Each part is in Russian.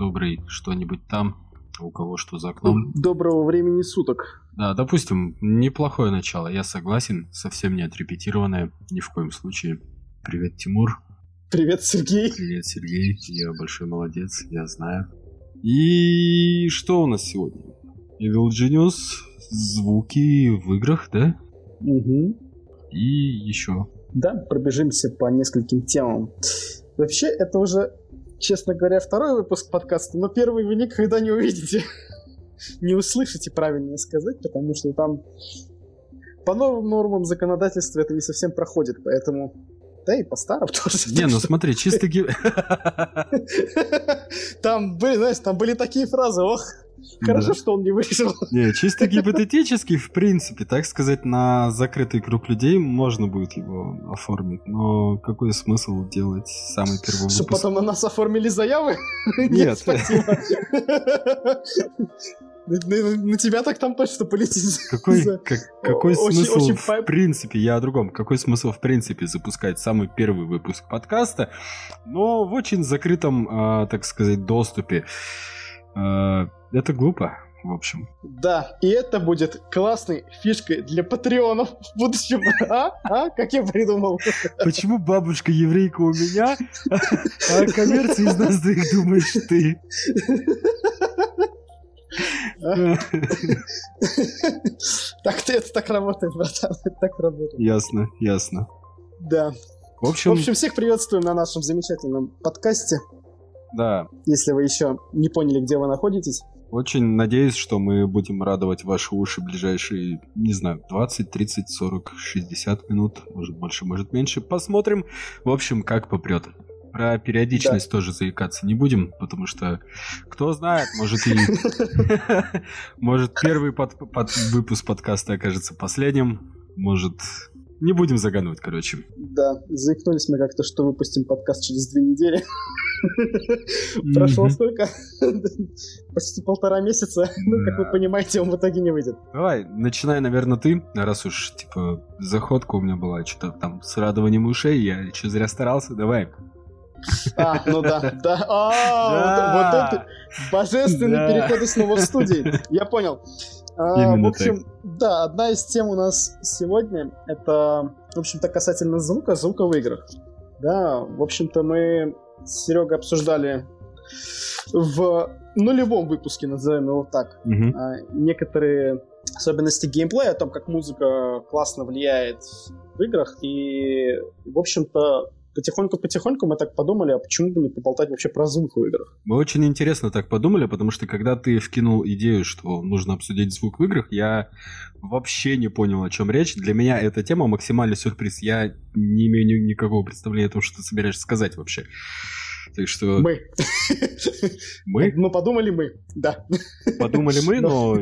добрый что-нибудь там, у кого что за окном. Доброго времени суток. Да, допустим, неплохое начало, я согласен, совсем не отрепетированное, ни в коем случае. Привет, Тимур. Привет, Сергей. Привет, Сергей. Я большой молодец, я знаю. И что у нас сегодня? Evil Genius, звуки в играх, да? Угу. И еще. Да, пробежимся по нескольким темам. Вообще, это уже, честно говоря, второй выпуск подкаста, но первый вы никогда не увидите. не услышите, правильнее сказать, потому что там по новым нормам законодательства это не совсем проходит, поэтому да и по старым тоже. Не, ну смотри, чисто. Там были, знаешь, там были такие фразы, ох, Хорошо, что он не вышел. Не, чисто гипотетически, в принципе, так сказать, на закрытый круг людей можно будет его оформить. Но какой смысл делать самый первый выпуск? Чтобы потом на нас оформили заявы? Нет. спасибо. На, на тебя так там точно полетит. Какой, как, какой очень, смысл очень... в принципе, я о другом, какой смысл в принципе запускать самый первый выпуск подкаста, но в очень закрытом, э, так сказать, доступе. Э, это глупо, в общем. Да, и это будет классной фишкой для патреонов в будущем. А? А? Как я придумал? Почему бабушка еврейка у меня, а коммерция из нас двоих думаешь ты? Так ты это так работает, братан. Это так работает. Ясно, ясно. Да. В общем... В общем, всех приветствуем на нашем замечательном подкасте. Да. Если вы еще не поняли, где вы находитесь. Очень надеюсь, что мы будем радовать ваши уши ближайшие, не знаю, 20, 30, 40, 60 минут. Может больше, может меньше. Посмотрим. В общем, как попрет. Про периодичность да. тоже заикаться не будем, потому что, кто знает, может и... Может первый выпуск подкаста окажется последним, может не будем загадывать, короче. Да, заикнулись мы как-то, что выпустим подкаст через две недели. Прошло сколько? Почти полтора месяца. Ну, как вы понимаете, он в итоге не выйдет. Давай, начинай, наверное, ты, раз уж, типа, заходка у меня была, что-то там с радованием ушей, я что зря старался, давай. А, ну да, да. А, вот это божественный переход снова в студии. Я понял. А, в общем, так. да, одна из тем у нас сегодня это, в общем-то, касательно звука, звука в играх. Да, в общем-то, мы с Серегой обсуждали в нулевом выпуске, назовем его так, угу. некоторые особенности геймплея, о том, как музыка классно влияет в играх. И, в общем-то, потихоньку-потихоньку мы так подумали, а почему бы не поболтать вообще про звук в играх? Мы очень интересно так подумали, потому что когда ты вкинул идею, что нужно обсудить звук в играх, я вообще не понял, о чем речь. Для меня эта тема максимальный сюрприз. Я не имею ни- никакого представления о том, что ты собираешься сказать вообще. Так что... Мы. Мы? Ну, подумали мы, да. Подумали мы, но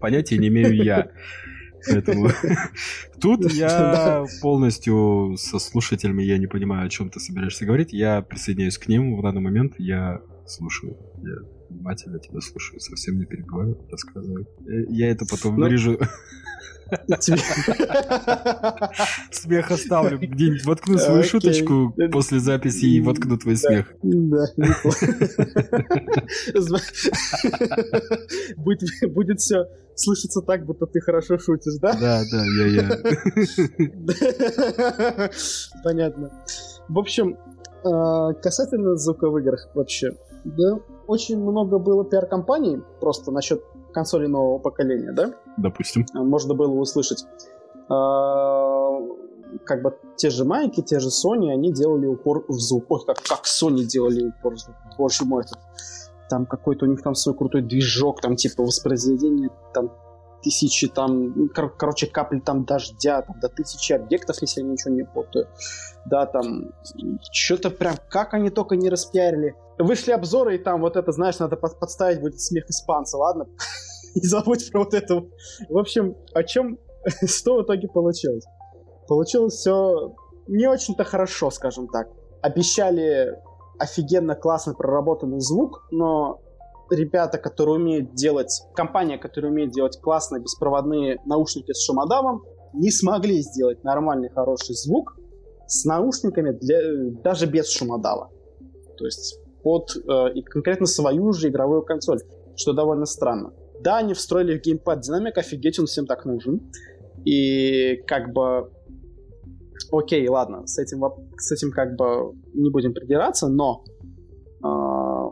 понятия не имею я. Поэтому тут я полностью со слушателями, я не понимаю, о чем ты собираешься говорить. Я присоединяюсь к ним в данный момент, я слушаю. Я внимательно тебя слушаю, совсем не перебиваю, рассказываю. Э, я это потом ну, вырежу. Смех оставлю. Где-нибудь воткну свою шуточку после записи и воткну твой смех. Да, Будет все слышаться так, будто ты хорошо шутишь, да? Да, да, я-я. Понятно. В общем, а, касательно звука в играх вообще, да, очень много было пиар-компаний просто насчет консоли нового поколения, да? Допустим. А, можно было услышать. А, как бы те же майки, те же Sony, они делали упор в звук. Ой, как, как Sony делали упор в звук. Боже мой, этот, там какой-то у них там свой крутой движок, там типа воспроизведение там тысячи там, ну, кор- короче, капли там дождя, там, до тысячи объектов, если я ничего не путаю. Да, там, что-то прям, как они только не распиарили. Вышли обзоры, и там вот это, знаешь, надо под- подставить будет смех испанца, ладно? Не забудь про вот это. В общем, о чем, что в итоге получилось? Получилось все не очень-то хорошо, скажем так. Обещали офигенно классно проработанный звук, но ребята, которые умеют делать, компания, которая умеет делать классные беспроводные наушники с шумодавом, не смогли сделать нормальный хороший звук с наушниками для, даже без шумодава. То есть под э, и конкретно свою же игровую консоль, что довольно странно. Да, они встроили в геймпад динамик, офигеть, он всем так нужен. И как бы окей, ладно, с этим, с этим как бы не будем придираться, но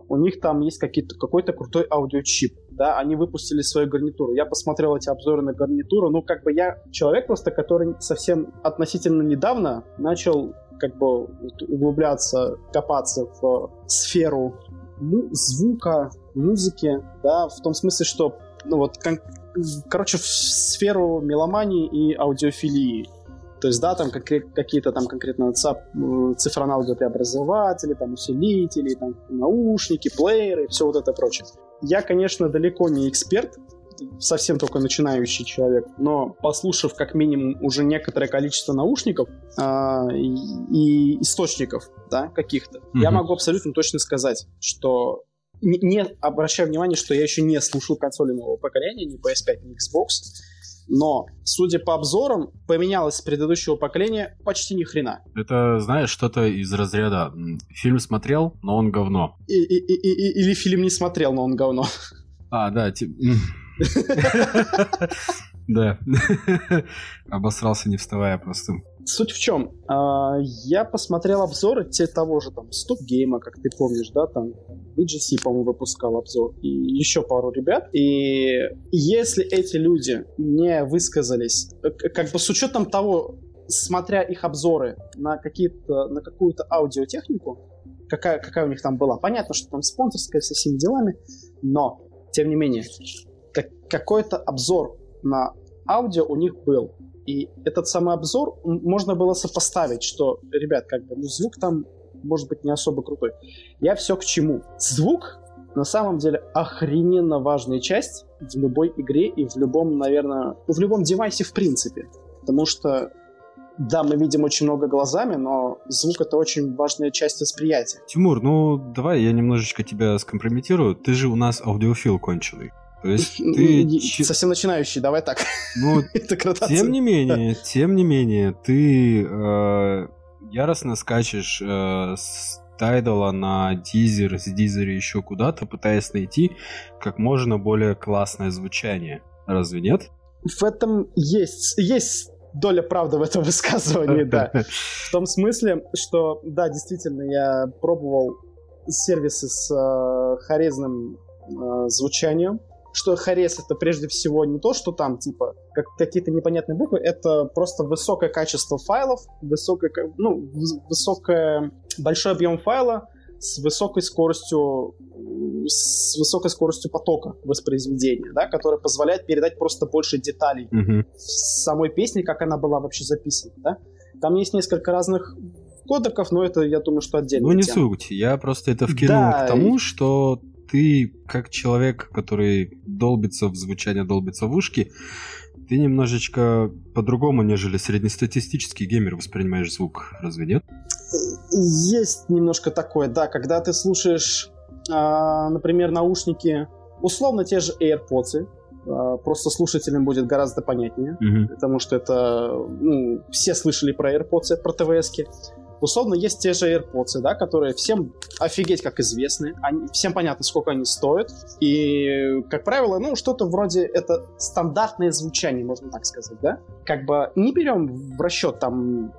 у них там есть какой-то крутой аудиочип, да, они выпустили свою гарнитуру. Я посмотрел эти обзоры на гарнитуру, ну, как бы я человек просто, который совсем относительно недавно начал как бы углубляться, копаться в сферу ну, звука, музыки, да, в том смысле, что, ну, вот, кон- короче, в сферу меломании и аудиофилии. То есть, да, там какие-то там конкретно цифроаналоговые преобразователи, там усилители, там наушники, плееры, все вот это прочее. Я, конечно, далеко не эксперт, совсем только начинающий человек, но послушав как минимум уже некоторое количество наушников э, и, и источников, да, каких-то, mm-hmm. я могу абсолютно точно сказать, что не, не обращаю внимание, что я еще не слушал консоли нового поколения, ни PS5, ни Xbox, но, судя по обзорам, поменялось с предыдущего поколения почти ни хрена. Это, знаешь, что-то из разряда фильм смотрел, но он говно. И, и, и, и, или фильм не смотрел, но он говно. А, да, типа... Да. Обосрался не вставая просто. Суть в чем? А, я посмотрел обзоры те того же там Стоп Гейма, как ты помнишь, да, там VGC, по-моему, выпускал обзор, и еще пару ребят. И если эти люди не высказались, э, как бы с учетом того, смотря их обзоры на, какие-то, на какую-то аудиотехнику, какая, какая у них там была, понятно, что там спонсорская со всеми делами, но, тем не менее, как, какой-то обзор на аудио у них был. И этот самый обзор можно было сопоставить, что, ребят, как бы, ну, звук там может быть не особо крутой. Я все к чему? Звук на самом деле охрененно важная часть в любой игре и в любом, наверное, в любом девайсе в принципе. Потому что да, мы видим очень много глазами, но звук это очень важная часть восприятия. Тимур, ну давай я немножечко тебя скомпрометирую. Ты же у нас аудиофил конченый. То есть ты... Совсем начинающий, давай так. Ну, тем не менее, тем не менее, ты э, яростно скачешь э, с Тайдала на Дизер, с Дизера еще куда-то, пытаясь найти как можно более классное звучание. Разве нет? В этом есть, есть доля правды в этом высказывании, да. В том смысле, что, да, действительно, я пробовал сервисы с э, хорезным э, звучанием, что Харес это прежде всего не то, что там типа как какие-то непонятные буквы, это просто высокое качество файлов, высокое, ну, высокое, большой объем файла с высокой скоростью с высокой скоростью потока воспроизведения, да, которая позволяет передать просто больше деталей mm-hmm. самой песни, как она была вообще записана, да. Там есть несколько разных кодеков, но это, я думаю, что отдельно. Ну, не тема. суть. Я просто это вкинул да, к тому, что ты, как человек, который долбится в звучание, долбится в ушки, ты немножечко по-другому, нежели среднестатистический геймер воспринимаешь звук, разве нет? Есть немножко такое, да, когда ты слушаешь, э, например, наушники, условно те же AirPods, э, просто слушателям будет гораздо понятнее, mm-hmm. потому что это, ну, все слышали про AirPods, про ТВСки. Условно, есть те же AirPods, да, которые всем офигеть как известны, они, всем понятно, сколько они стоят, и, как правило, ну, что-то вроде это стандартное звучание, можно так сказать, да? Как бы не берем в расчет там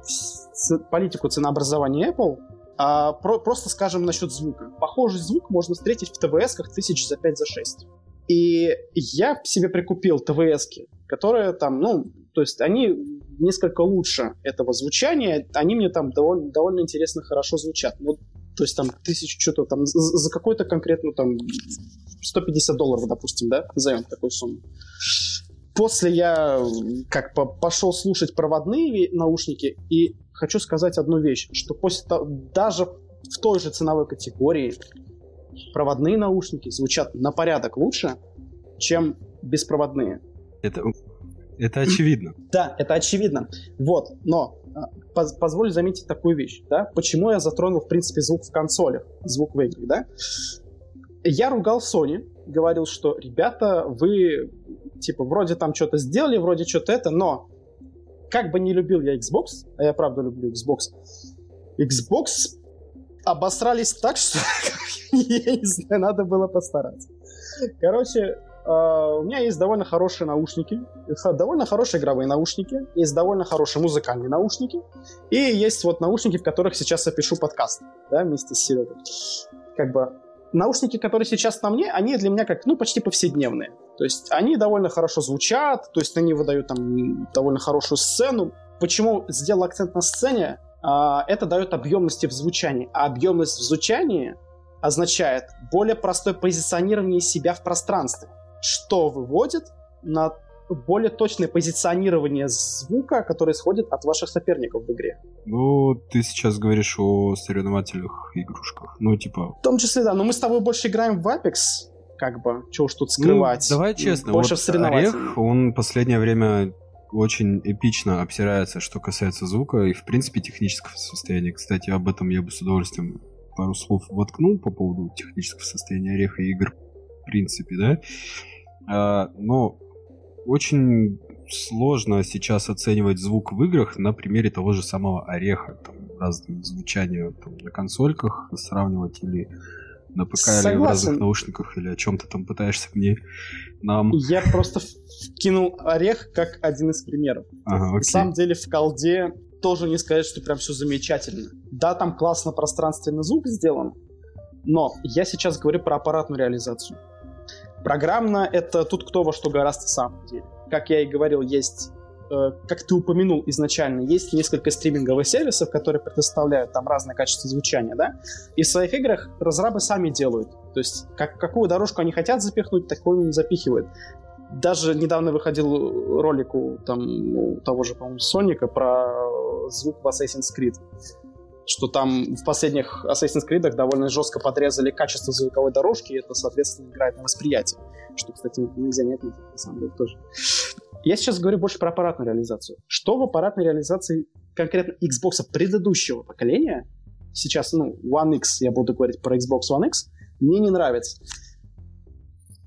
политику ценообразования Apple, а про просто скажем насчет звука. Похожий звук можно встретить в ТВС-ках тысяч за 5 за 6. И я себе прикупил ТВСки, которые там, ну, то есть они несколько лучше этого звучания, они мне там довольно, довольно интересно хорошо звучат. Ну, то есть там тысячу что-то там за какой-то конкретную там 150 долларов, допустим, да, назовем такую сумму. После я как по пошел слушать проводные наушники и хочу сказать одну вещь, что после даже в той же ценовой категории проводные наушники звучат на порядок лучше, чем беспроводные. Это это очевидно. Да, это очевидно. Вот, но а, поз позволь заметить такую вещь, да? Почему я затронул, в принципе, звук в консолях, звук в играх, да? Я ругал Sony, говорил, что, ребята, вы, типа, вроде там что-то сделали, вроде что-то это, но как бы не любил я Xbox, а я правда люблю Xbox, Xbox обосрались так, что я не знаю, надо было постараться. Короче, Uh, у меня есть довольно хорошие наушники, довольно хорошие игровые наушники, есть довольно хорошие музыкальные наушники, и есть вот наушники, в которых сейчас я пишу подкаст, да, вместе с Серегой. Как бы наушники, которые сейчас на мне, они для меня как, ну, почти повседневные. То есть они довольно хорошо звучат, то есть они выдают там довольно хорошую сцену. Почему сделал акцент на сцене? Uh, это дает объемности в звучании. А объемность в звучании означает более простое позиционирование себя в пространстве что выводит на более точное позиционирование звука, которое исходит от ваших соперников в игре. Ну, ты сейчас говоришь о соревновательных игрушках. Ну, типа... В том числе, да. Но мы с тобой больше играем в Apex, как бы. Чего уж тут ну, скрывать. Ну, давай честно. Больше вот Орех, он последнее время очень эпично обсирается, что касается звука и, в принципе, технического состояния. Кстати, об этом я бы с удовольствием пару слов воткнул по поводу технического состояния Ореха и игр в принципе, да. А, но очень сложно сейчас оценивать звук в играх на примере того же самого Ореха. Там разные звучания там, на консольках сравнивать или на ПК Согласен. или в разных наушниках, или о чем ты там пытаешься мне нам... Я просто вкинул Орех как один из примеров. Ага, На самом деле в колде тоже не сказать, что прям все замечательно. Да, там классно пространственный звук сделан, но я сейчас говорю про аппаратную реализацию. Программно это тут кто во что гораздо сам деле. Как я и говорил, есть э, как ты упомянул изначально, есть несколько стриминговых сервисов, которые предоставляют там разное качество звучания, да, и в своих играх разрабы сами делают. То есть, как, какую дорожку они хотят запихнуть, такую не запихивают. Даже недавно выходил ролик у, там, у того же, по-моему, Соника про звук в Assassin's Creed что там в последних Assassin's Creed довольно жестко подрезали качество звуковой дорожки, и это, соответственно, играет на восприятие. Что, кстати, нельзя не отметить, на самом деле, тоже. Я сейчас говорю больше про аппаратную реализацию. Что в аппаратной реализации конкретно Xbox предыдущего поколения, сейчас, ну, One X, я буду говорить про Xbox One X, мне не нравится.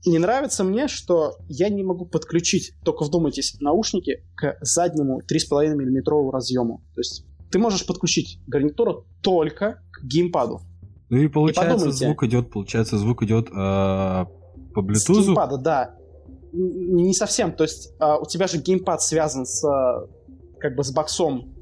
Не нравится мне, что я не могу подключить, только вдумайтесь, наушники к заднему 3,5 мм разъему. То есть ты можешь подключить гарнитуру только к геймпаду. Ну и получается и звук идет, получается звук идет э, по Bluetooth. С геймпада, да. Не совсем, то есть э, у тебя же геймпад связан с как бы с боксом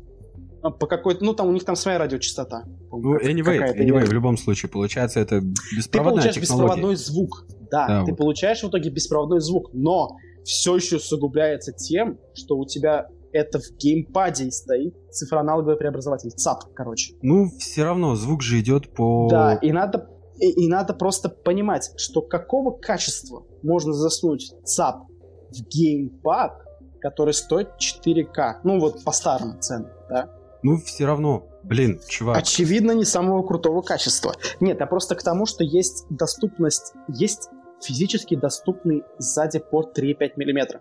а, по какой-то, ну там у них там своя радиочастота. Ну, anyway, anyway, в любом случае, получается это беспроводная Ты получаешь технология. беспроводной звук, да, да ты вот. получаешь в итоге беспроводной звук, но все еще усугубляется тем, что у тебя это в геймпаде стоит цифроаналоговый преобразователь. ЦАП, короче. Ну, все равно звук же идет по... Да, и надо, и, и надо просто понимать, что какого качества можно заснуть ЦАП в геймпад, который стоит 4К. Ну, вот по старым ценам, да? Ну, все равно, блин, чувак. Очевидно, не самого крутого качества. Нет, а просто к тому, что есть доступность, есть физически доступный сзади порт 3,5 мм.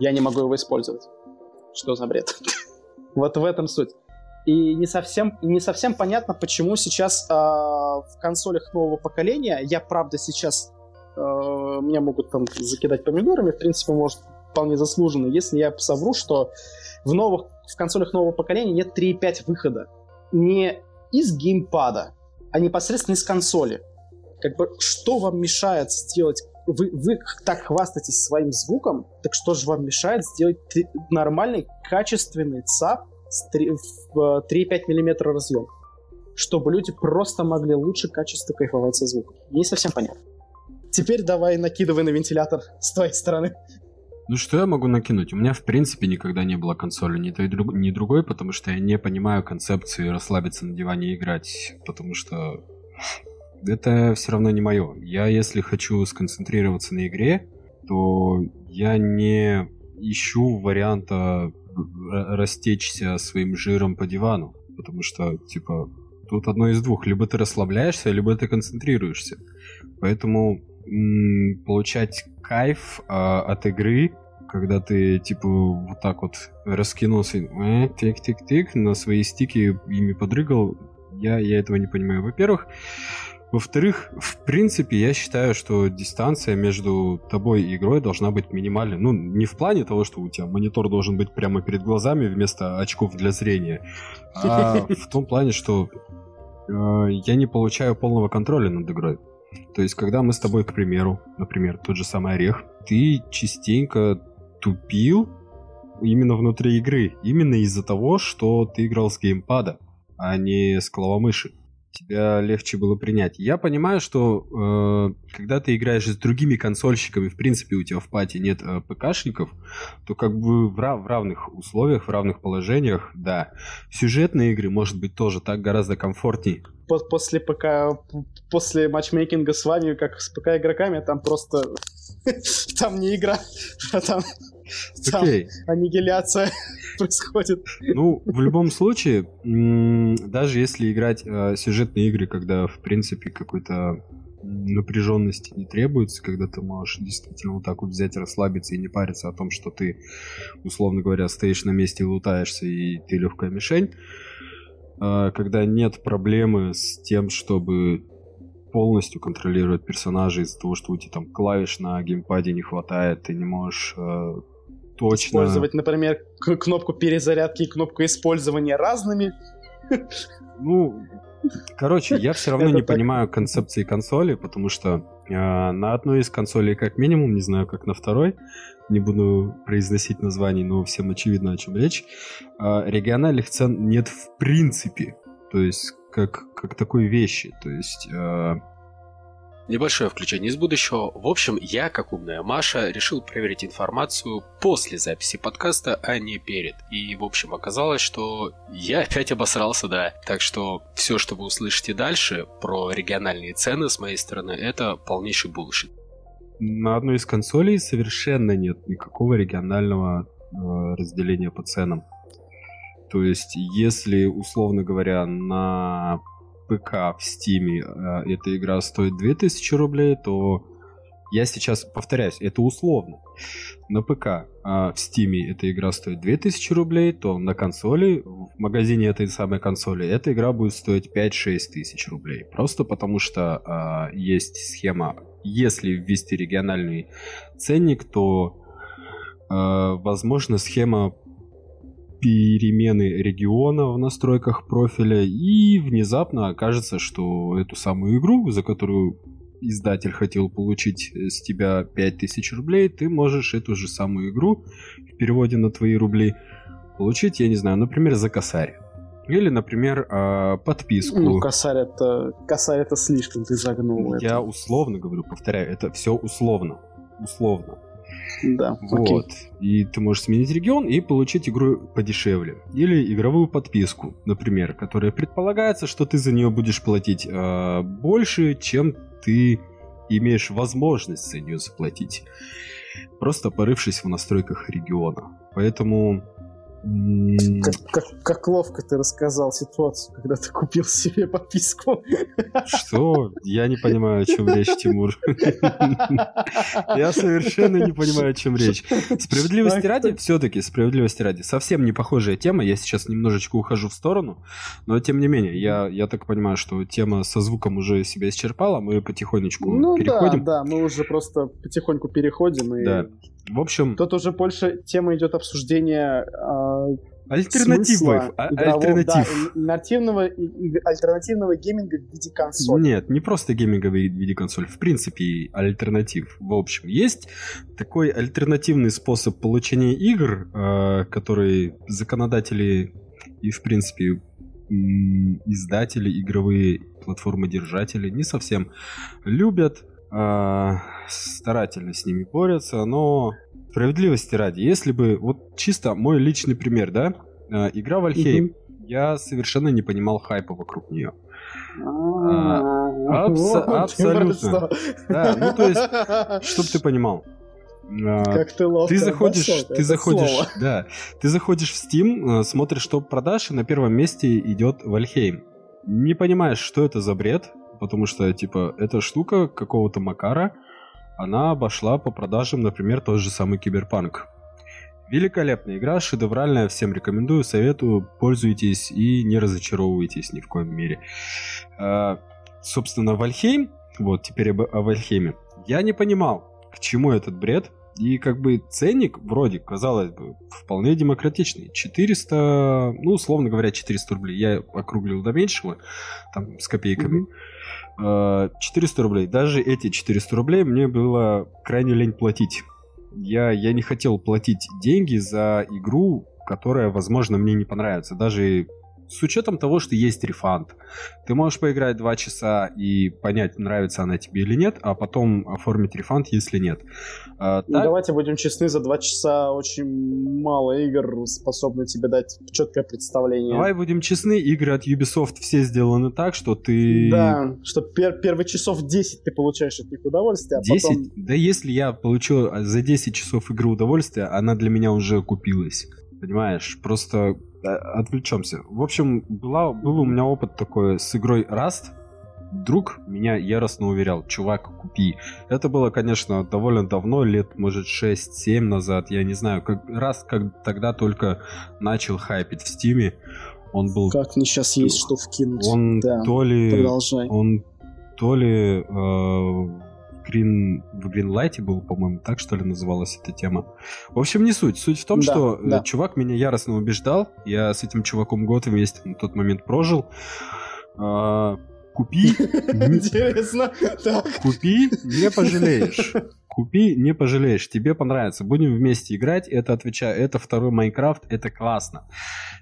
Я не могу его использовать что за бред? вот в этом суть. И не совсем, не совсем понятно, почему сейчас э, в консолях нового поколения, я правда сейчас, э, меня могут там закидать помидорами, в принципе, может, вполне заслуженно, если я совру, что в, новых, в консолях нового поколения нет 3.5 выхода. Не из геймпада, а непосредственно из консоли. Как бы, что вам мешает сделать вы, вы так хвастаетесь своим звуком, так что же вам мешает сделать нормальный, качественный ЦАП с 3, в 3,5 мм разъем? Чтобы люди просто могли лучше качество кайфовать со звуком. Не совсем понятно. Теперь давай накидывай на вентилятор с твоей стороны. Ну что я могу накинуть? У меня в принципе никогда не было консоли ни той, ни другой, потому что я не понимаю концепции расслабиться на диване и играть, потому что это все равно не мое. Я, если хочу сконцентрироваться на игре, то я не ищу варианта растечься своим жиром по дивану. Потому что, типа, тут одно из двух. Либо ты расслабляешься, либо ты концентрируешься. Поэтому м- получать кайф а, от игры, когда ты, типа, вот так вот раскинулся, э, тик-тик-тик, на свои стики ими подрыгал, я, я этого не понимаю. Во-первых, во-вторых, в принципе, я считаю, что дистанция между тобой и игрой должна быть минимальной. Ну, не в плане того, что у тебя монитор должен быть прямо перед глазами вместо очков для зрения, а в том плане, что э, я не получаю полного контроля над игрой. То есть, когда мы с тобой, к примеру, например, тот же самый Орех, ты частенько тупил именно внутри игры. Именно из-за того, что ты играл с геймпада, а не с клавомыши тебя легче было принять. Я понимаю, что э, когда ты играешь с другими консольщиками, в принципе, у тебя в пати нет э, ПКшников, то как бы в, рав- в равных условиях, в равных положениях, да. Сюжетные игры, может быть, тоже так гораздо комфортней. После ПК, после матчмейкинга с вами, как с ПК игроками, там просто... Там не игра, а там там аннигиляция происходит. Ну, в любом случае, даже если играть э, сюжетные игры, когда, в принципе, какой-то напряженности не требуется, когда ты можешь действительно вот так вот взять, расслабиться и не париться о том, что ты, условно говоря, стоишь на месте и лутаешься, и ты легкая мишень, э, когда нет проблемы с тем, чтобы полностью контролировать персонажа из-за того, что у тебя там клавиш на геймпаде не хватает, ты не можешь э, Точно. Использовать, например, кнопку перезарядки и кнопку использования разными. Ну, короче, я все равно не понимаю концепции консоли, потому что э, на одной из консолей как минимум, не знаю, как на второй, не буду произносить названий, но всем очевидно, о чем речь, э, региональных цен нет в принципе. То есть, как, как такой вещи. То есть... Э, Небольшое включение из будущего. В общем, я, как умная Маша, решил проверить информацию после записи подкаста, а не перед. И, в общем, оказалось, что я опять обосрался, да. Так что все, что вы услышите дальше про региональные цены с моей стороны, это полнейший булшит. На одной из консолей совершенно нет никакого регионального э, разделения по ценам. То есть, если, условно говоря, на ПК в Стиме э, эта игра стоит 2000 рублей, то я сейчас повторяюсь, это условно. На ПК э, в Стиме эта игра стоит 2000 рублей, то на консоли, в магазине этой самой консоли, эта игра будет стоить 5-6 тысяч рублей. Просто потому что э, есть схема, если ввести региональный ценник, то возможно схема перемены региона в настройках профиля, и внезапно окажется, что эту самую игру, за которую издатель хотел получить с тебя 5000 рублей, ты можешь эту же самую игру в переводе на твои рубли получить, я не знаю, например, за косарь. Или, например, а, подписку. Ну, косарь это, косарь это слишком ты загнул. Я это. условно говорю, повторяю, это все условно. Условно. Да. Вот. Окей. И ты можешь сменить регион и получить игру подешевле. Или игровую подписку, например, которая предполагается, что ты за нее будешь платить э, больше, чем ты имеешь возможность за нее заплатить. Просто порывшись в настройках региона. Поэтому как, как, как ловко ты рассказал ситуацию, когда ты купил себе подписку. Что? Я не понимаю, о чем речь, Тимур. Я совершенно не понимаю, о чем речь. Справедливости ради, все-таки, справедливости ради, совсем не похожая тема. Я сейчас немножечко ухожу в сторону, но тем не менее, я, я так понимаю, что тема со звуком уже себя исчерпала, мы потихонечку ну, переходим. Да, да, мы уже просто потихоньку переходим. И... Да. В общем... Тут уже больше тема идет обсуждения э, Альтернативы. А, альтернатив. Да, альтернативного, альтернативного гейминга в виде консоли. Нет, не просто гейминга в виде консоли. В принципе, альтернатив. В общем, есть такой альтернативный способ получения игр, э, который законодатели и, в принципе, издатели, игровые платформы-держатели не совсем любят старательно с ними борются, но справедливости ради, если бы, вот чисто мой личный пример, да, э, игра Вальхейм, mm-hmm. я совершенно не понимал хайпа вокруг нее. А, абсолютно. Да, ну то есть, чтоб ты понимал. А, как ты ловко Ты заходишь, ты заходишь, да, ты заходишь в Steam, э, смотришь топ продаж, и на первом месте идет Вальхейм. Не понимаешь, что это за бред, потому что, типа, эта штука какого-то Макара, она обошла по продажам, например, тот же самый Киберпанк. Великолепная игра, шедевральная, всем рекомендую, советую, пользуйтесь и не разочаровывайтесь ни в коем мере. А, собственно, Вальхейм, вот теперь об, о Вальхейме, я не понимал, к чему этот бред, И как бы ценник, вроде, казалось бы, вполне демократичный. 400, ну, условно говоря, 400 рублей. Я округлил до меньшего, там, с копейками. Mm-hmm. 400 рублей. Даже эти 400 рублей мне было крайне лень платить. Я, я не хотел платить деньги за игру, которая, возможно, мне не понравится. Даже с учетом того, что есть рефанд. Ты можешь поиграть два часа и понять, нравится она тебе или нет, а потом оформить рефанд, если нет. А, ну, так... давайте будем честны, за два часа очень мало игр способны тебе дать четкое представление. Давай будем честны, игры от Ubisoft все сделаны так, что ты... Да, что пер первые часов 10 ты получаешь от них удовольствие, а 10? потом... Да если я получу за 10 часов игры удовольствие, она для меня уже купилась. Понимаешь? Просто отвлечемся. В общем, была, был у меня опыт такой с игрой Rust. Друг меня яростно уверял, чувак, купи. Это было, конечно, довольно давно, лет, может, 6-7 назад, я не знаю. Как, раз как тогда только начал хайпить в Стиме, он был... Как мне сейчас есть что вкинуть. Он да, то ли... Продолжай. Он то ли э, Green, в Greenlight был, по-моему, так что ли называлась эта тема. В общем, не суть. Суть в том, да, что э, да. чувак меня яростно убеждал. Я с этим чуваком год вместе на тот момент прожил. А, купи. Интересно. Купи, не пожалеешь. Купи, не пожалеешь. Тебе понравится. Будем вместе играть. Это отвечаю. Это второй Майнкрафт. Это классно.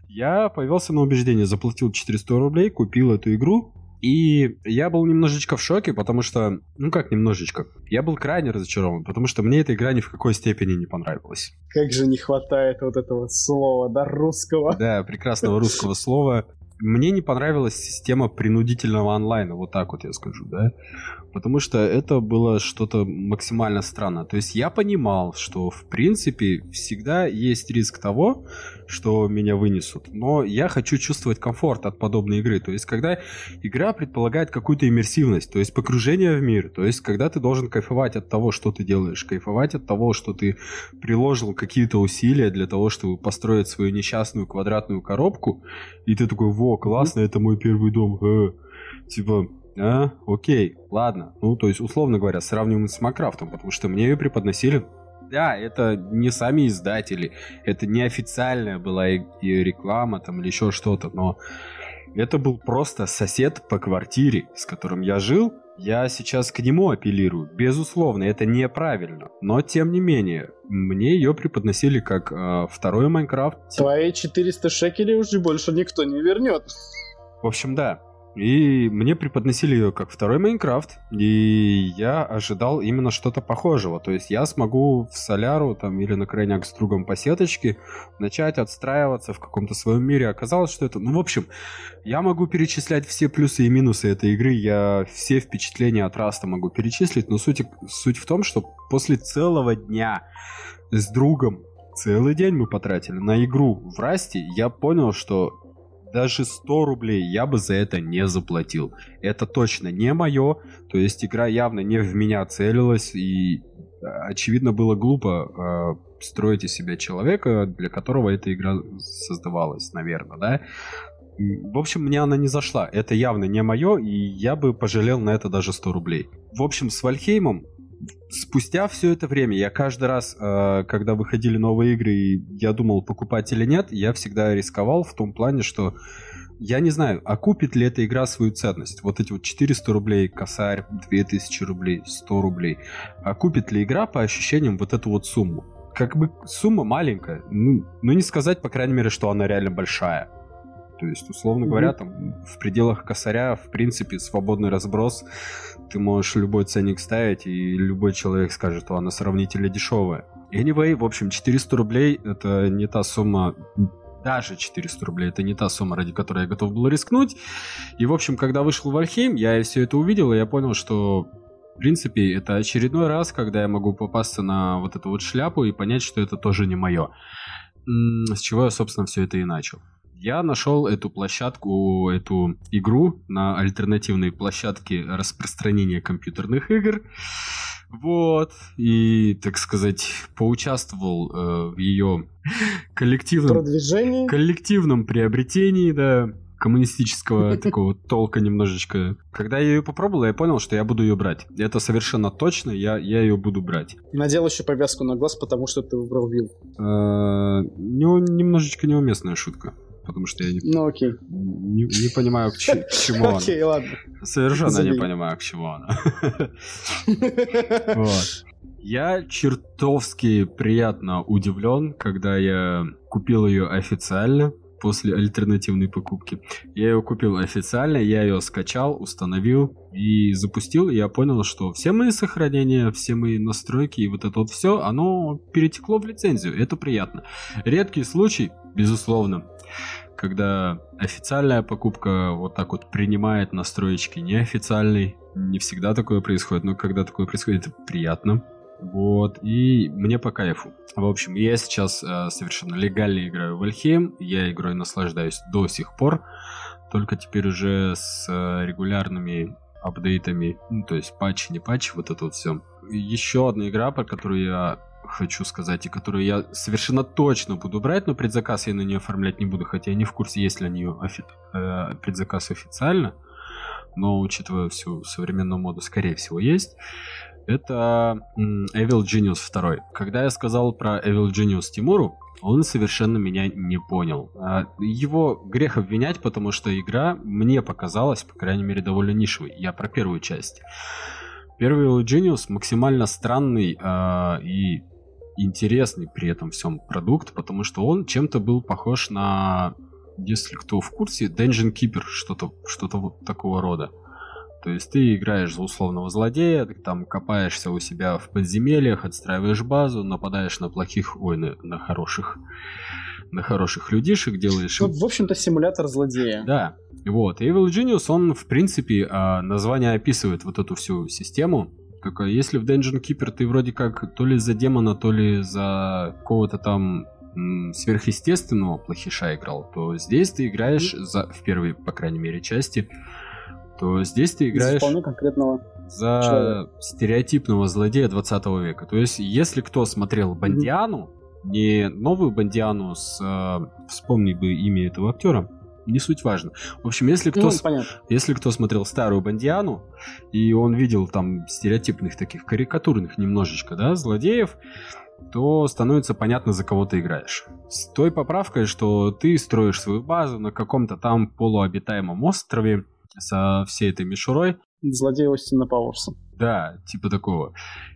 Я повелся на убеждение. Заплатил 400 рублей, купил эту игру. И я был немножечко в шоке, потому что, ну как немножечко, я был крайне разочарован, потому что мне эта игра ни в какой степени не понравилась. Как же не хватает вот этого слова, да, русского. Да, прекрасного русского слова. Мне не понравилась система принудительного онлайна, вот так вот я скажу, да потому что это было что-то максимально странно. То есть я понимал, что в принципе всегда есть риск того, что меня вынесут, но я хочу чувствовать комфорт от подобной игры. То есть когда игра предполагает какую-то иммерсивность, то есть погружение в мир, то есть когда ты должен кайфовать от того, что ты делаешь, кайфовать от того, что ты приложил какие-то усилия для того, чтобы построить свою несчастную квадратную коробку, и ты такой, во, классно, это мой первый дом, э. типа, а, окей, ладно. Ну, то есть, условно говоря, сравниваем с Макрафтом, потому что мне ее преподносили да, это не сами издатели, это не официальная была и реклама там или еще что-то, но это был просто сосед по квартире, с которым я жил. Я сейчас к нему апеллирую. Безусловно, это неправильно. Но, тем не менее, мне ее преподносили как э, второй Майнкрафт. Твои 400 шекелей уже больше никто не вернет. В общем, да. И мне преподносили ее как второй Майнкрафт, и я ожидал именно что-то похожего. То есть я смогу в Соляру там, или на крайняк с другом по сеточке начать отстраиваться в каком-то своем мире. Оказалось, что это... Ну, в общем, я могу перечислять все плюсы и минусы этой игры, я все впечатления от Раста могу перечислить, но суть, суть в том, что после целого дня с другом целый день мы потратили на игру в Расте, я понял, что даже 100 рублей я бы за это не заплатил. Это точно не мое, то есть игра явно не в меня целилась, и э, очевидно было глупо э, строить из себя человека, для которого эта игра создавалась, наверное, да. В общем, мне она не зашла. Это явно не мое, и я бы пожалел на это даже 100 рублей. В общем, с Вальхеймом спустя все это время, я каждый раз, э, когда выходили новые игры, и я думал, покупать или нет, я всегда рисковал в том плане, что я не знаю, а купит ли эта игра свою ценность? Вот эти вот 400 рублей, косарь, 2000 рублей, 100 рублей. А купит ли игра по ощущениям вот эту вот сумму? Как бы сумма маленькая, ну, ну не сказать, по крайней мере, что она реально большая. То есть, условно mm-hmm. говоря, там в пределах косаря, в принципе, свободный разброс. Ты можешь любой ценник ставить, и любой человек скажет, что она сравнительно дешевая. Anyway, в общем, 400 рублей — это не та сумма, даже 400 рублей, это не та сумма, ради которой я готов был рискнуть. И, в общем, когда вышел Вальхейм, я все это увидел, и я понял, что в принципе, это очередной раз, когда я могу попасться на вот эту вот шляпу и понять, что это тоже не мое. С чего я, собственно, все это и начал я нашел эту площадку, эту игру на альтернативной площадке распространения компьютерных игр. Вот, и, так сказать, поучаствовал э, в ее коллективном... Коллективном приобретении, да. коммунистического такого толка немножечко. Когда я ее попробовал, я понял, что я буду ее брать. Это совершенно точно, я, я ее буду брать. Надел еще повязку на глаз, потому что ты выбрал вил. Э, немножечко неуместная шутка потому что я не, ну, окей. не, не понимаю, к, ч, к чему она. Окей, ладно. Совершенно Забей. не понимаю, к чему она. вот. Я чертовски приятно удивлен, когда я купил ее официально после альтернативной покупки. Я ее купил официально, я ее скачал, установил и запустил. И я понял, что все мои сохранения, все мои настройки и вот это вот все, оно перетекло в лицензию. Это приятно. Редкий случай, безусловно, когда официальная покупка вот так вот принимает настроечки неофициальной. Не всегда такое происходит, но когда такое происходит, это приятно. Вот, и мне по кайфу. В общем, я сейчас э, совершенно легально играю в Альхейм, я игрой наслаждаюсь до сих пор, только теперь уже с э, регулярными апдейтами, ну, то есть патчи, не патчи, вот это вот все. Еще одна игра, про которую я хочу сказать, и которую я совершенно точно буду брать, но предзаказ я на нее оформлять не буду, хотя я не в курсе, есть ли нее офи- э, предзаказ официально, но учитывая всю современную моду, скорее всего, есть. Это Evil Genius 2. Когда я сказал про Evil Genius Тимуру, он совершенно меня не понял. А, его грех обвинять, потому что игра мне показалась, по крайней мере, довольно нишевой. Я про первую часть. Первый Evil Genius максимально странный э, и интересный при этом всем продукт, потому что он чем-то был похож на, если кто в курсе, Dungeon Keeper, что-то что вот такого рода. То есть ты играешь за условного злодея, ты там копаешься у себя в подземельях, отстраиваешь базу, нападаешь на плохих, ой, на, на хороших, на хороших людишек, делаешь... Ну, в общем-то, симулятор злодея. Да, вот. Evil Genius, он, в принципе, а, название описывает вот эту всю систему. Только если в Dungeon Keeper ты вроде как то ли за демона, то ли за какого-то там сверхъестественного плохиша играл, то здесь ты играешь за, в первой, по крайней мере, части то здесь ты играешь вполне конкретного за человека. стереотипного злодея 20 века. То есть, если кто смотрел Бандиану, mm-hmm. не новую Бандиану с... Э, вспомни бы имя этого актера, не суть важно. В общем, если кто, ну, с... если кто смотрел старую Бандиану, и он видел там стереотипных таких карикатурных немножечко, да, злодеев, то становится понятно, за кого ты играешь. С той поправкой, что ты строишь свою базу на каком-то там полуобитаемом острове, со всей этой мишурой. Злодей Остина Пауэрса. Да, типа такого.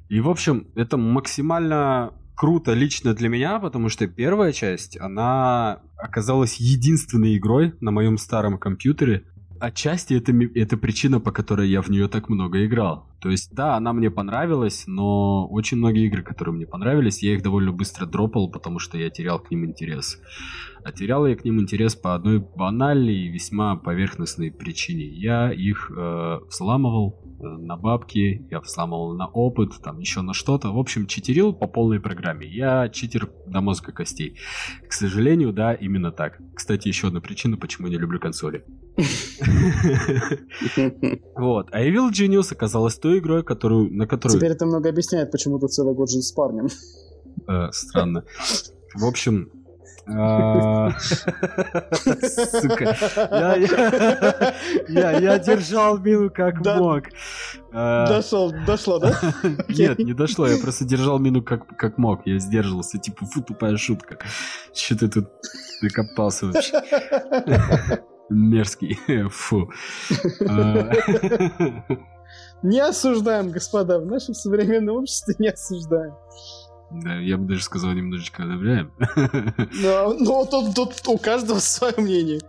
И, в общем, это максимально круто лично для меня, потому что первая часть, она оказалась единственной игрой на моем старом компьютере. Отчасти это, это причина, по которой я в нее так много играл. То есть, да, она мне понравилась, но очень многие игры, которые мне понравились, я их довольно быстро дропал, потому что я терял к ним интерес. А терял я к ним интерес по одной банальной и весьма поверхностной причине. Я их э, взламывал э, на бабки, я взламывал на опыт, там еще на что-то. В общем, читерил по полной программе. Я читер до мозга костей. К сожалению, да, именно так. Кстати, еще одна причина, почему я не люблю консоли. Вот. А Evil Genius оказалась той игрой, которую, на которую... Теперь это много объясняет, почему ты целый год жил с парнем. Э, странно. В общем, а, сука. Я держал мину как мог. А, Дошел, дошло, да? Нет, не дошло, я просто держал мину как, мог. Я сдерживался, типа, фу, тупая шутка. Что ты тут докопался вообще? Мерзкий, фу. А. Не осуждаем, господа, в нашем современном обществе не осуждаем. Да, я бы даже сказал, немножечко одобряем. Но тут, тут у каждого свое мнение.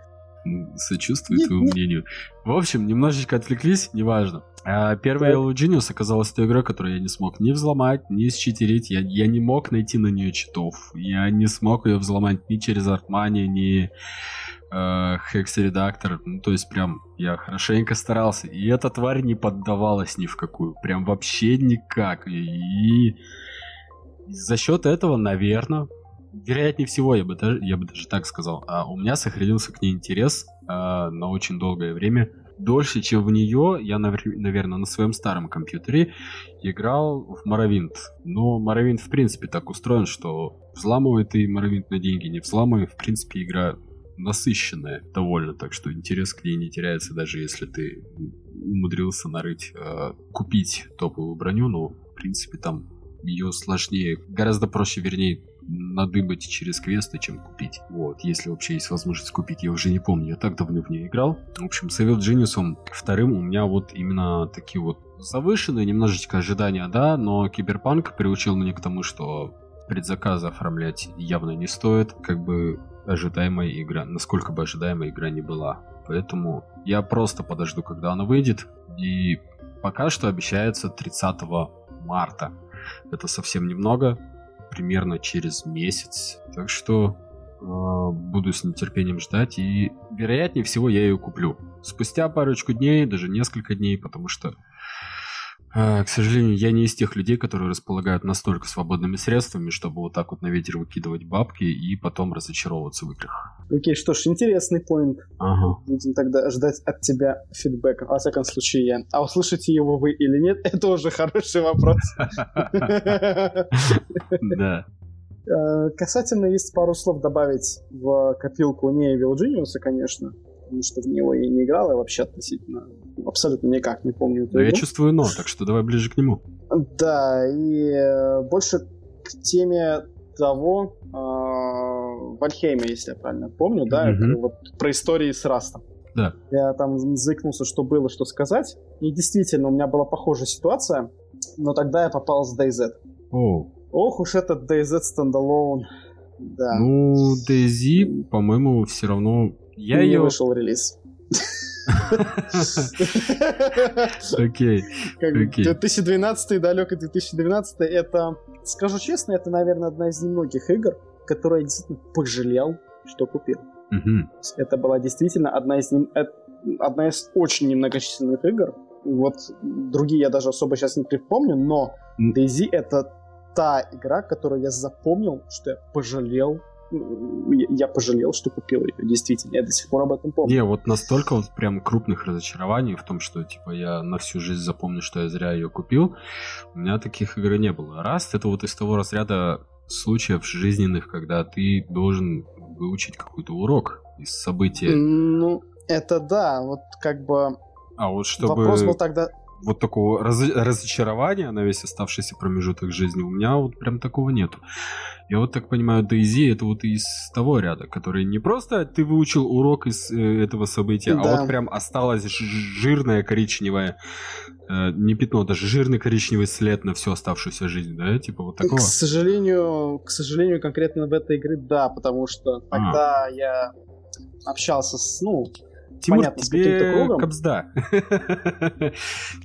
Сочувствую твоему мнению. В общем, немножечко отвлеклись, неважно. А первая Yellow Genius оказалась той игрой, которую я не смог ни взломать, ни считерить. Я, я не мог найти на нее читов. Я не смог ее взломать ни через Artmania, ни э, Hex Ну, то есть прям я хорошенько старался. И эта тварь не поддавалась ни в какую. Прям вообще никак. И, и за счет этого, наверное, вероятнее всего, я бы даже, я бы даже так сказал, а у меня сохранился к ней интерес а, на очень долгое время. Дольше, чем в нее, я, наверное, на своем старом компьютере играл в Моровинт. Но Моровинт, в принципе, так устроен, что взламывает и Моровинт на деньги, не взламывает, в принципе, игра насыщенная довольно, так что интерес к ней не теряется, даже если ты умудрился нарыть, э, купить топовую броню, но, в принципе, там ее сложнее, гораздо проще, вернее, надыбать через квесты, чем купить. Вот, если вообще есть возможность купить, я уже не помню, я так давно в нее играл. В общем, с Evil Genius вторым у меня вот именно такие вот завышенные немножечко ожидания, да, но Киберпанк приучил меня к тому, что предзаказы оформлять явно не стоит, как бы ожидаемая игра, насколько бы ожидаемая игра не была. Поэтому я просто подожду, когда она выйдет, и пока что обещается 30 марта. Это совсем немного, примерно через месяц. Так что э, буду с нетерпением ждать, и вероятнее всего я ее куплю. Спустя парочку дней, даже несколько дней, потому что к сожалению, я не из тех людей, которые располагают настолько свободными средствами, чтобы вот так вот на ветер выкидывать бабки и потом разочаровываться в играх. Окей, что ж, интересный поинт. Ага. Будем тогда ждать от тебя фидбэка. Во всяком случае, я. А услышите его вы или нет, это уже хороший вопрос. Да. Э, касательно есть пару слов добавить в копилку не Evil Genius, конечно потому что в него я не играл, я вообще относительно абсолютно никак не помню Но игру. я чувствую но, так что давай ближе к нему. Да, и э, больше к теме того, э, Вальхейма, если я правильно помню, да, mm-hmm. вот про истории с Растом. Да. Я там заикнулся, что было, что сказать. И действительно, у меня была похожая ситуация, но тогда я попал с DayZ. О. Ох уж этот DayZ стендалон. Да. Ну, DayZ, по-моему, все равно я ее... вышел релиз. Окей. 2012 далекий 2012 это, скажу честно, это, наверное, одна из немногих игр, которую я действительно пожалел, что купил. Это была действительно одна из нем, одна из очень немногочисленных игр. Вот другие я даже особо сейчас не припомню, но DayZ это та игра, которую я запомнил, что я пожалел я пожалел, что купил ее, действительно, я до сих пор об этом помню. Не, вот настолько вот прям крупных разочарований в том, что, типа, я на всю жизнь запомню, что я зря ее купил, у меня таких игр не было. Раз, это вот из того разряда случаев жизненных, когда ты должен выучить какой-то урок из события. Ну, это да, вот как бы... А вот чтобы... Вопрос был тогда вот такого раз, разочарования на весь оставшийся промежуток жизни у меня вот прям такого нету. Я вот так понимаю, Дейзи это вот из того ряда, который не просто ты выучил урок из э, этого события, да. а вот прям осталось жирное коричневое, э, не пятно, даже жирный коричневый след на всю оставшуюся жизнь, да, типа вот такого. К сожалению, к сожалению, конкретно в этой игре да, потому что тогда а. я общался с, ну, Тимур, Понятно, тебе кобзда.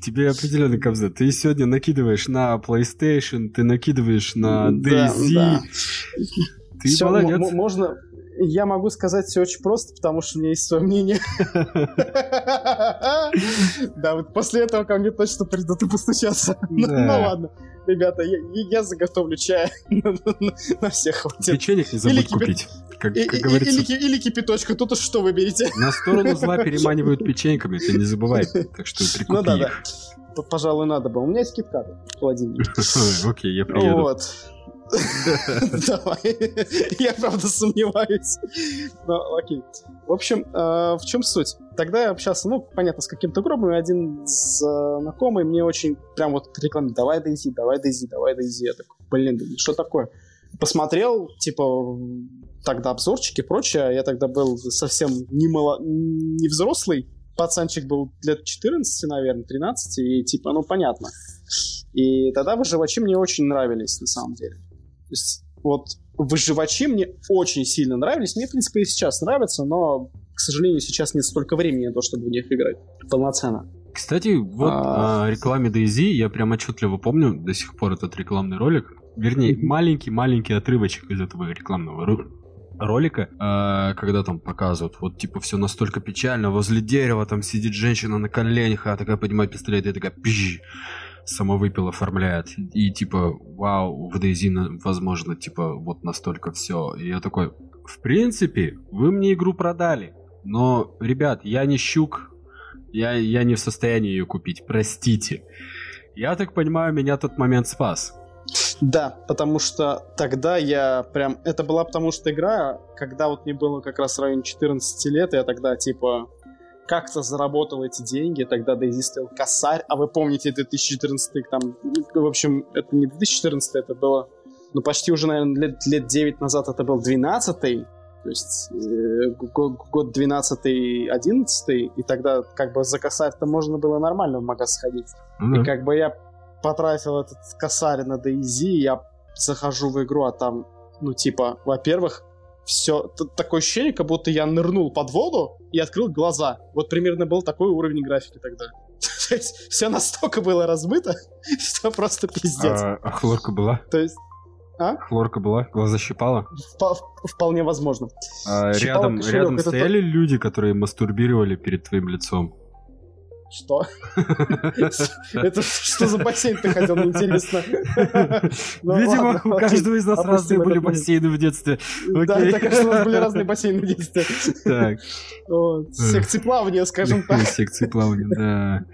тебе определенный кобзда. Ты сегодня накидываешь на PlayStation, ты накидываешь на DayZ. Да, да. Ты Всё, молодец. Можно, я могу сказать все очень просто, потому что у меня есть свое мнение. Да, вот после этого ко мне точно придут и постучаться. Ну ладно. Ребята, я заготовлю чая на всех хватит. Печенье не забудь купить. Как, как говорится. Или, или кипяточка, тут уж что выберете. На сторону зла переманивают печеньками, ты не забывай. Так что прикупи Ну да, да. Пожалуй, надо было. У меня есть киткаты в холодильнике. Окей, я приеду. Вот. Давай. Я, правда, сомневаюсь. Но окей. В общем, э, в чем суть? Тогда я общался, ну, понятно, с каким-то группой. Один знакомый мне очень прям вот рекламирует, давай Дейзи, давай Дейзи, давай Дейзи. Я такой, блин, что такое? Посмотрел, типа, тогда обзорчики и прочее. Я тогда был совсем не, мало... не взрослый. Пацанчик был лет 14, наверное, 13. И типа, ну, понятно. И тогда выживачи мне очень нравились, на самом деле есть вот выживачи мне очень сильно нравились. Мне, в принципе, и сейчас нравятся, но, к сожалению, сейчас нет столько времени на то, чтобы в них играть полноценно. Кстати, вот а... о рекламе DayZ я прям отчетливо помню до сих пор этот рекламный ролик. Вернее, маленький-маленький отрывочек из этого рекламного ролика, э, когда там показывают, вот типа все настолько печально, возле дерева там сидит женщина на коленях, а такая поднимает пистолет и такая пищ самовыпил оформляет. И типа, вау, в DayZ, возможно, типа, вот настолько все. И я такой, в принципе, вы мне игру продали. Но, ребят, я не щук, я, я не в состоянии ее купить, простите. Я так понимаю, меня тот момент спас. Да, потому что тогда я прям... Это была потому что игра, когда вот мне было как раз в районе 14 лет, я тогда типа как-то заработал эти деньги, тогда Дейзи стоил косарь, а вы помните 2014 там, в общем, это не 2014 это было, ну почти уже, наверное, лет, лет 9 назад это был 12 то есть э, год 12-11, и тогда как бы за косарь-то можно было нормально в магаз сходить. Mm-hmm. И как бы я потратил этот косарь на DayZ, я захожу в игру, а там, ну типа, во-первых, все такое ощущение, как будто я нырнул под воду и открыл глаза. Вот примерно был такой уровень графики тогда. То есть все настолько было размыто, что просто пиздец. А, а хлорка была? То есть а? Хлорка была? Глаза щипала? Вполне возможно. А рядом рядом стояли люди, которые мастурбировали перед твоим лицом? Что? Это что за бассейн ты мне интересно. Ну Видимо, у каждого из нас разные были бассейны в детстве. Да, так что у нас были разные бассейны в детстве. Так. Секции плавания, скажем так. Секции плавания, да.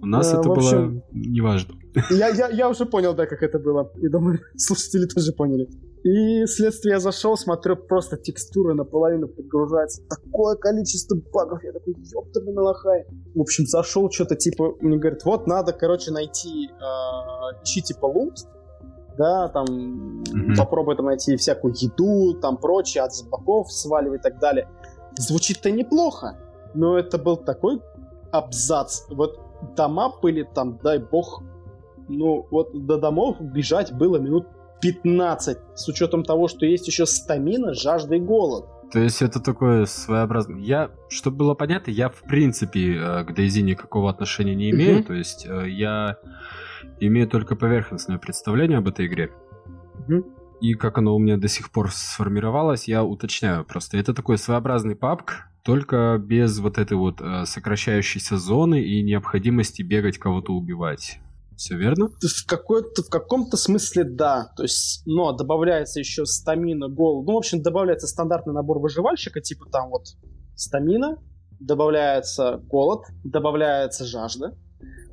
У нас это было неважно. Я, я, я уже понял, да, как это было. И думаю, слушатели тоже поняли. И следствие я зашел, смотрю, просто текстура наполовину подгружается. Такое количество багов. Я такой, ёптарный малахай. В общем, зашел что-то типа, мне говорят, вот надо, короче, найти э, чи типа лут, да, там mm-hmm. попробуй там найти всякую еду, там прочее, от боков сваливай и так далее. Звучит-то неплохо, но это был такой абзац. Вот дома были там, дай бог, ну, вот до домов бежать было минут 15, с учетом того, что есть еще стамина, жажда и голод. То есть это такое своеобразное... Я, чтобы было понятно, я в принципе э, к Дейзи никакого отношения не имею. Mm-hmm. То есть э, я имею только поверхностное представление об этой игре. Mm-hmm. И как оно у меня до сих пор сформировалось, я уточняю просто. Это такой своеобразный папк, только без вот этой вот э, сокращающейся зоны и необходимости бегать кого-то убивать. Все верно? В, какой-то, в каком-то смысле да. То есть, но добавляется еще стамина, гол. Ну, в общем, добавляется стандартный набор выживальщика, типа там вот стамина, добавляется голод, добавляется жажда,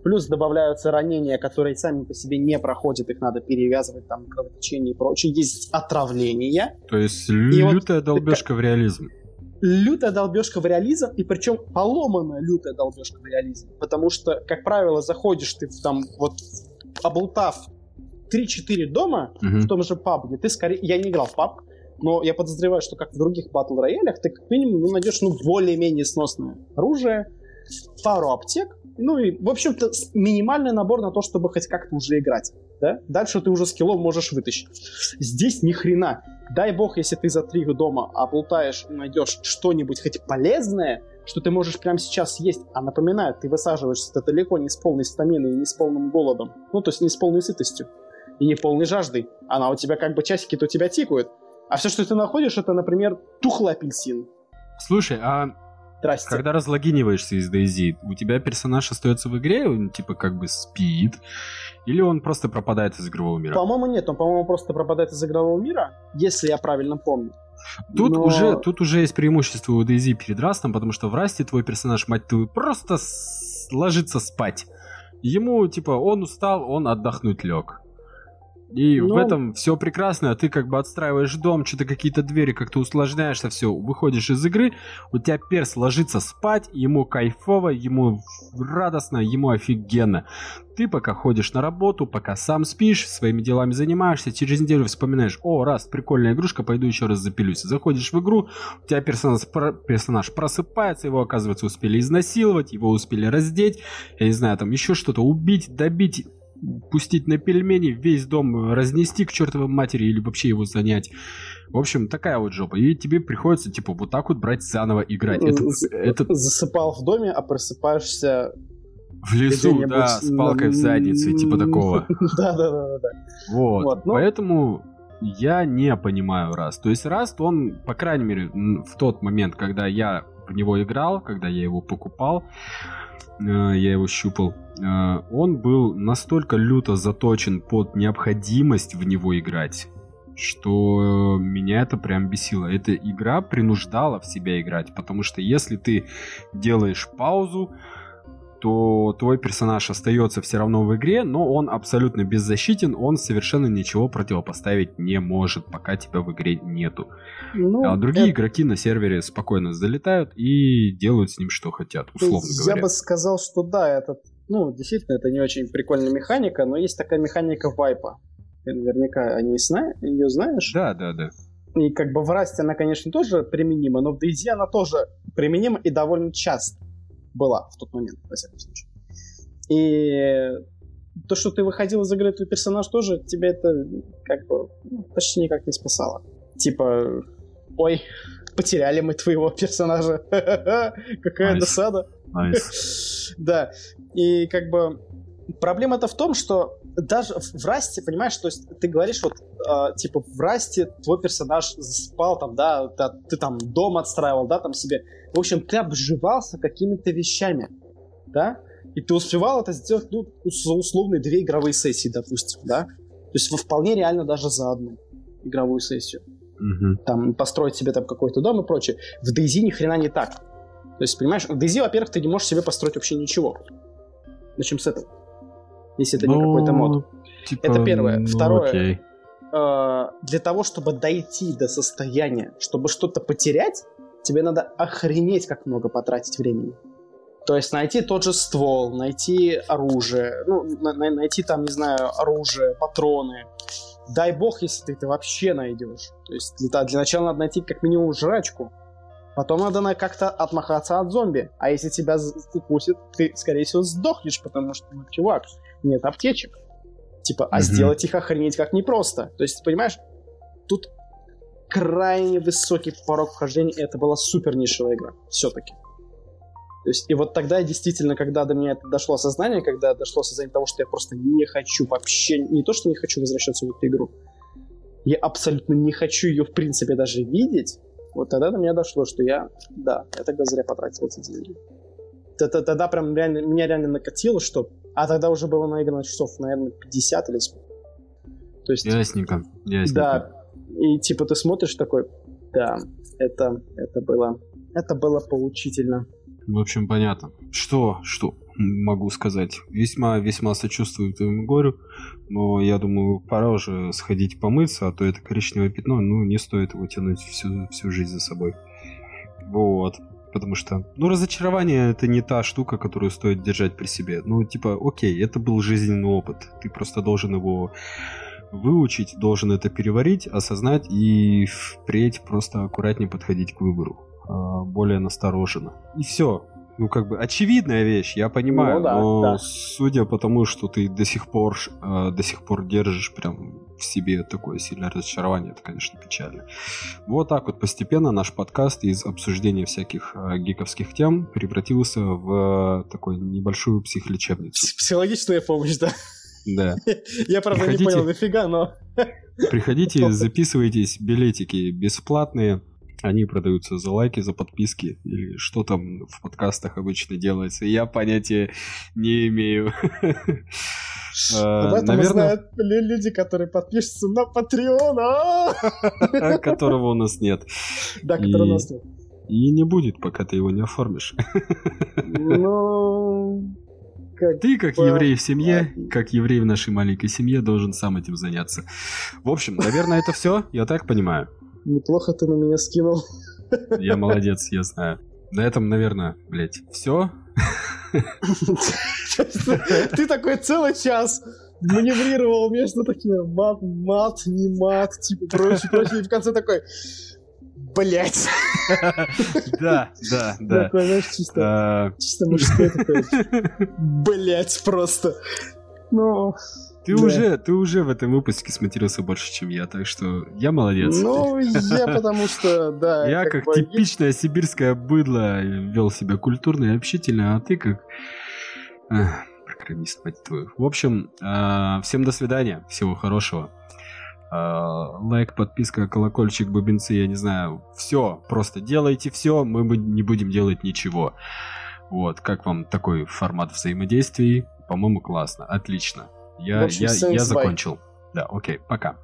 плюс добавляются ранения, которые сами по себе не проходят, их надо перевязывать, там, кровотечение и прочее. Есть отравление. То есть лютая вот, долбежка в реализм лютая долбежка в реализм, и причем поломанная лютая долбежка в реализм. Потому что, как правило, заходишь ты там вот облутав 3-4 дома угу. в том же пабге, ты скорее... Я не играл в пабг, но я подозреваю, что как в других батл роялях, ты как минимум ну, найдешь ну, более-менее сносное оружие, пару аптек, ну и, в общем-то, минимальный набор на то, чтобы хоть как-то уже играть. Да? Дальше ты уже скиллов можешь вытащить. Здесь ни хрена. Дай бог, если ты за три дома облутаешь найдешь что-нибудь хоть полезное, что ты можешь прямо сейчас есть. А напоминаю, ты высаживаешься ты далеко не с полной стаминой не с полным голодом. Ну, то есть не с полной сытостью. И не полной жаждой. Она у тебя как бы часики-то у тебя тикают. А все, что ты находишь, это, например, тухлый апельсин. Слушай, а Здрасте. Когда разлогиниваешься из DayZ, у тебя персонаж остается в игре, он типа как бы спит, или он просто пропадает из игрового мира? По-моему, нет, он, по-моему, просто пропадает из игрового мира, если я правильно помню. Тут, Но... уже, тут уже есть преимущество у DayZ перед Растом, потому что в Расте твой персонаж, мать твою, просто ложится спать. Ему, типа, он устал, он отдохнуть лег. И ну... в этом все прекрасно, ты как бы отстраиваешь дом, что-то какие-то двери, как-то усложняешься, все, выходишь из игры, у тебя перс ложится спать, ему кайфово, ему радостно, ему офигенно. Ты пока ходишь на работу, пока сам спишь, своими делами занимаешься, через неделю вспоминаешь, о, раз, прикольная игрушка, пойду еще раз запилюсь. Заходишь в игру, у тебя персонаж, персонаж просыпается, его, оказывается, успели изнасиловать, его успели раздеть, я не знаю, там еще что-то, убить, добить, пустить на пельмени, весь дом разнести к чертовой матери или вообще его занять. В общем, такая вот жопа. И тебе приходится, типа, вот так вот брать заново играть. Это, это... Засыпал в доме, а просыпаешься в лесу, да, с палкой в задницу, типа такого. Да, да, да, да. Вот. Ну. Поэтому я не понимаю Раст. То есть Раст, он, по крайней мере, в тот момент, когда я в него играл, когда я его покупал, я его щупал, Э, он был настолько люто заточен под необходимость в него играть, что меня это прям бесило. Эта игра принуждала в себя играть, потому что если ты делаешь паузу, то твой персонаж остается все равно в игре, но он абсолютно беззащитен, он совершенно ничего противопоставить не может, пока тебя в игре нету. Ну, а другие это... игроки на сервере спокойно залетают и делают с ним что хотят, условно Я говоря. Я бы сказал, что да, это, ну, действительно, это не очень прикольная механика, но есть такая механика вайпа. Ты наверняка о ней зна... ее знаешь? Да, да, да. И как бы в Расте она, конечно, тоже применима, но в DayZ она тоже применима и довольно часто была в тот момент, во всяком случае. И то, что ты выходил из игры, твой персонаж тоже, тебе это как бы ну, почти никак не спасало. Типа, ой, потеряли мы твоего персонажа. Какая досада. Да. И как бы проблема-то в том, что даже в Расте, понимаешь, то есть ты говоришь вот, э, типа, в Расте твой персонаж спал там, да, ты, ты там дом отстраивал, да, там себе. В общем, ты обживался какими-то вещами, да, и ты успевал это сделать, ну, за условные две игровые сессии, допустим, да. То есть вполне реально даже за одну игровую сессию. Угу. Там построить себе там какой-то дом и прочее. В DayZ ни хрена не так. То есть, понимаешь, в DayZ, во-первых, ты не можешь себе построить вообще ничего. Начнем с этого если это ну, не какой-то мод. Типа, это первое. Ну, Второе. Окей. Э, для того, чтобы дойти до состояния, чтобы что-то потерять, тебе надо охренеть, как много потратить времени. То есть найти тот же ствол, найти оружие, ну, на, на, найти там, не знаю, оружие, патроны. Дай бог, если ты это вообще найдешь. То есть для, для начала надо найти как минимум жрачку. Потом надо как-то отмахаться от зомби. А если тебя укусит, ты, скорее всего, сдохнешь, потому что, ну, чувак, нет аптечек. Типа, а mm-hmm. сделать их охренеть как непросто. То есть, понимаешь, тут крайне высокий порог вхождения, и это была супер нишевая игра, все-таки. То есть, и вот тогда действительно, когда до меня это дошло осознание, когда дошло осознание того, что я просто не хочу вообще, не то, что не хочу возвращаться в эту игру, я абсолютно не хочу ее в принципе даже видеть, вот тогда до меня дошло, что я, да, я тогда зря потратил эти деньги. Тогда прям реально, меня реально накатило, что а тогда уже было наиграно часов, наверное, 50 или сколько. То есть... Ясненько, ясненько. Да, и типа ты смотришь такой, да, это, это было, это было поучительно. В общем, понятно. Что, что могу сказать? Весьма, весьма сочувствую твоему горю, но я думаю, пора уже сходить помыться, а то это коричневое пятно, ну, не стоит его тянуть всю, всю жизнь за собой. Вот потому что, ну, разочарование это не та штука, которую стоит держать при себе. Ну, типа, окей, это был жизненный опыт, ты просто должен его выучить, должен это переварить, осознать и впредь просто аккуратнее подходить к выбору, а, более настороженно. И все, ну, как бы, очевидная вещь, я понимаю, ну, да, но да. судя по тому, что ты до сих пор, э, до сих пор держишь прям в себе такое сильное разочарование, это, конечно, печально. Вот так вот постепенно наш подкаст из обсуждения всяких э, гиковских тем превратился в такую небольшую психолечебницу. Психологичная помощь, да? Да. Я, правда, Приходите, не понял, нафига, но... Приходите, записывайтесь, билетики бесплатные, они продаются за лайки, за подписки или что там в подкастах обычно делается. Я понятия не имею. Об этом знают люди, которые подпишутся на Patreon. А! Которого у нас нет. Да, которого у нас нет. И не будет, пока ты его не оформишь. Ну... Как ты, как еврей в семье, как еврей в нашей маленькой семье, должен сам этим заняться. В общем, наверное, это все, я так понимаю. Неплохо ты на меня скинул. Я молодец, я знаю. На этом, наверное, блядь, все. Ты такой целый час маневрировал между такими мат, мат, не мат, типа прочее, прочее, и в конце такой, блять. Да, да, да. Такой, знаешь, чисто, а. чисто мужской такой, блять, просто. Ну, ты, да. уже, ты уже в этом выпуске сматерился больше, чем я, так что я молодец. Ну, я потому что, да. Я как, как типичное сибирское быдло вел себя культурно и общительно, а ты как... программист, мать твою. В общем, а, всем до свидания, всего хорошего. А, лайк, подписка, колокольчик, бубенцы, я не знаю. Все, просто делайте все, мы не будем делать ничего. Вот, как вам такой формат взаимодействий? По-моему, классно, отлично. Я, общем, я, я закончил. Да, окей, пока.